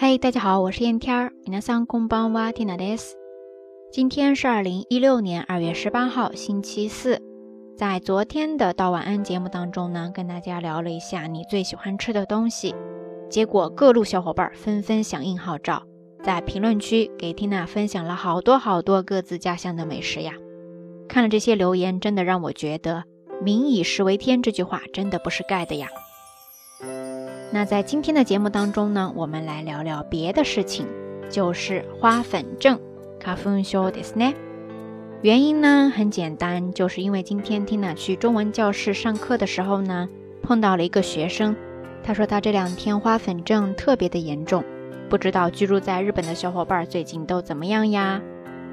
嗨，大家好，我是燕天儿。皆さんこんばんは、ティナです。今天是二零一六年二月十八号，星期四。在昨天的到晚安节目当中呢，跟大家聊了一下你最喜欢吃的东西，结果各路小伙伴纷纷响应号召，在评论区给缇娜分享了好多好多各自家乡的美食呀。看了这些留言，真的让我觉得“民以食为天”这句话真的不是盖的呀。 那在今天的节目当中呢，我们来聊聊别的事情，就是花粉症。花粉症ですね。原因呢很简单，就是因为今天 Tina 去中文教室上课的时候呢，碰到了一个学生，他说他这两天花粉症特别的严重，不知道居住在日本的小伙伴最近都怎么样呀？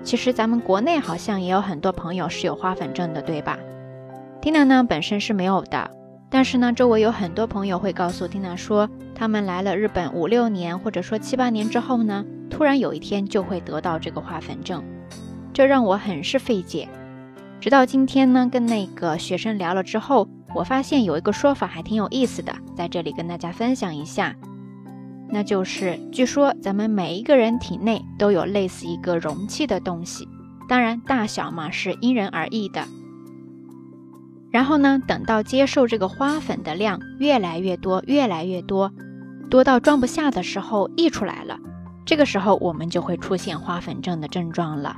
其实咱们国内好像也有很多朋友是有花粉症的，对吧？Tina 呢本身是没有的， 但是呢周围有很多朋友会告诉 Tina 说，他们来了日本五六年或者说七八年之后呢，突然有一天就会得到这个花粉症，这让我很是费解。直到今天呢，跟那个学生聊了之后，我发现有一个说法还挺有意思的，在这里跟大家分享一下。那就是，据说咱们每一个人体内都有类似一个容器的东西，当然大小嘛是因人而异的。然后呢，等到接受这个花粉的量越来越多，越来越多，多到装不下的时候溢出来了，这个时候我们就会出现花粉症的症状了。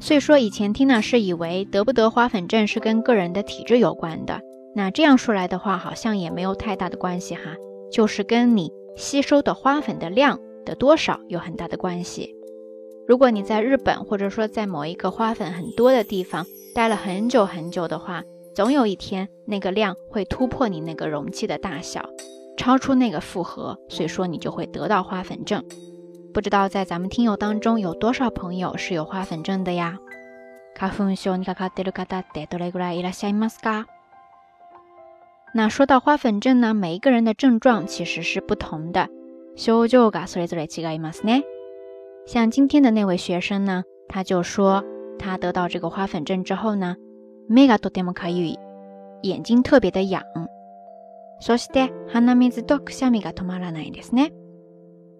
所以说，以前 Tina 是以为得不得花粉症是跟个人的体质有关的，那这样说来的话，好像也没有太大的关系哈，就是跟你。吸收的花粉的量的多少有很大的关系。如果你在日本，或者说在某一个花粉很多的地方待了很久很久的话，总有一天那个量会突破你那个容器的大小，超出那个负荷，所以说你就会得到花粉症。不知道在咱们听友当中有多少朋友是有花粉症的呀？那说到花粉症呢，每一个人的症状其实是不同的。像今天的那位学生呢，他就说他得到这个花粉症之后呢，目がとてもかゆい。眼睛特别的痒。そして、鼻水とくしゃみが止まらないですね。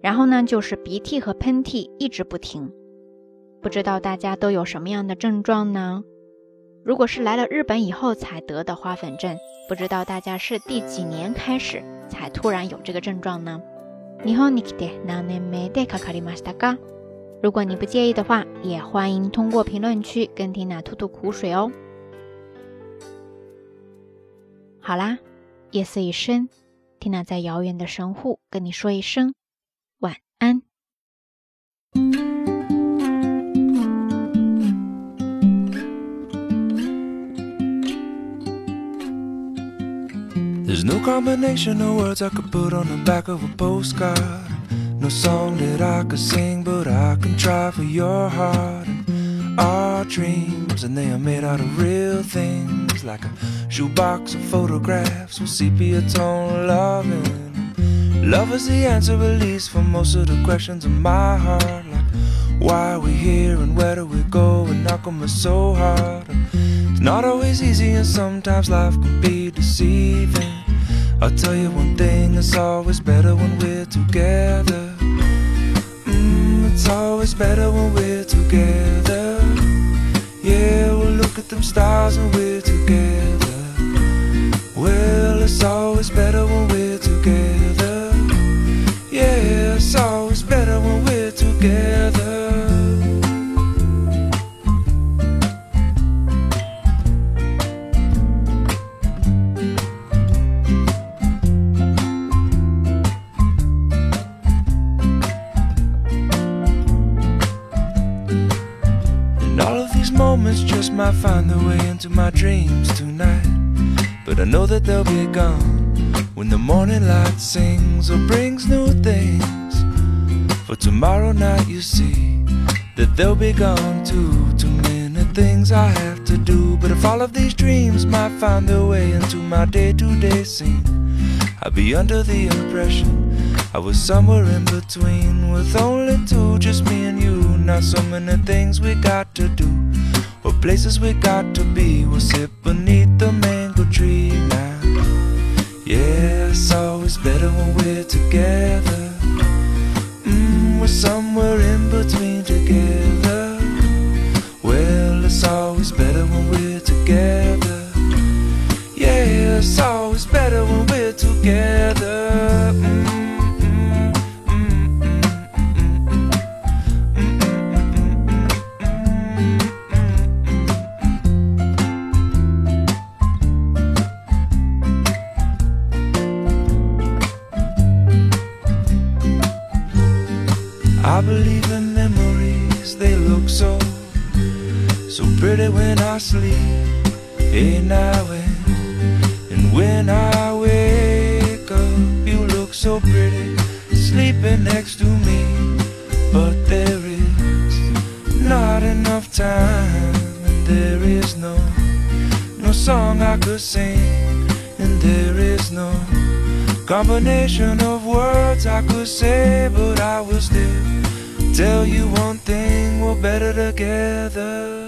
然后呢，就是鼻涕和喷嚏一直不停。不知道大家都有什么样的症状呢？如果是来了日本以后才得的花粉症，不知道大家是第几年开始才突然有这个症状呢？日本に来て何年目でかかりましたか？如果你不介意的话，也欢迎通过评论区跟缇娜吐吐苦水哦。好啦，夜色已深，缇娜在遥远的神户跟你说一声晚安。There's no combination of words I could put on the back of a postcard. No song that I could sing, but I can try for your heart. And our dreams, and they are made out of real things, like a shoebox of photographs with sepia tone loving. Love is the answer, at least, for most of the questions in my heart. Like, why are we here and where do we go? And knock me so hard. It's not always easy, and sometimes life can be deceiving. I'll tell you one thing, it's always better when we're together. Mm, it's always better when we're together. Yeah, we'll look at them stars and we're moments just might find their way into my dreams tonight. But I know that they'll be gone when the morning light sings or brings new things. For tomorrow night, you see that they'll be gone too. Too many things I have to do. But if all of these dreams might find their way into my day to day scene, I'd be under the impression I was somewhere in between with only two, just me and you. Not so many things we got to do or places we got to be. We'll sit beneath I believe in memories, they look so, so pretty when I sleep. And when I wake up, you look so pretty, sleeping next to me. But there is not enough time, and there is no, no song I could sing, and there is no combination of words I could say, but I will still tell you one thing we're better together.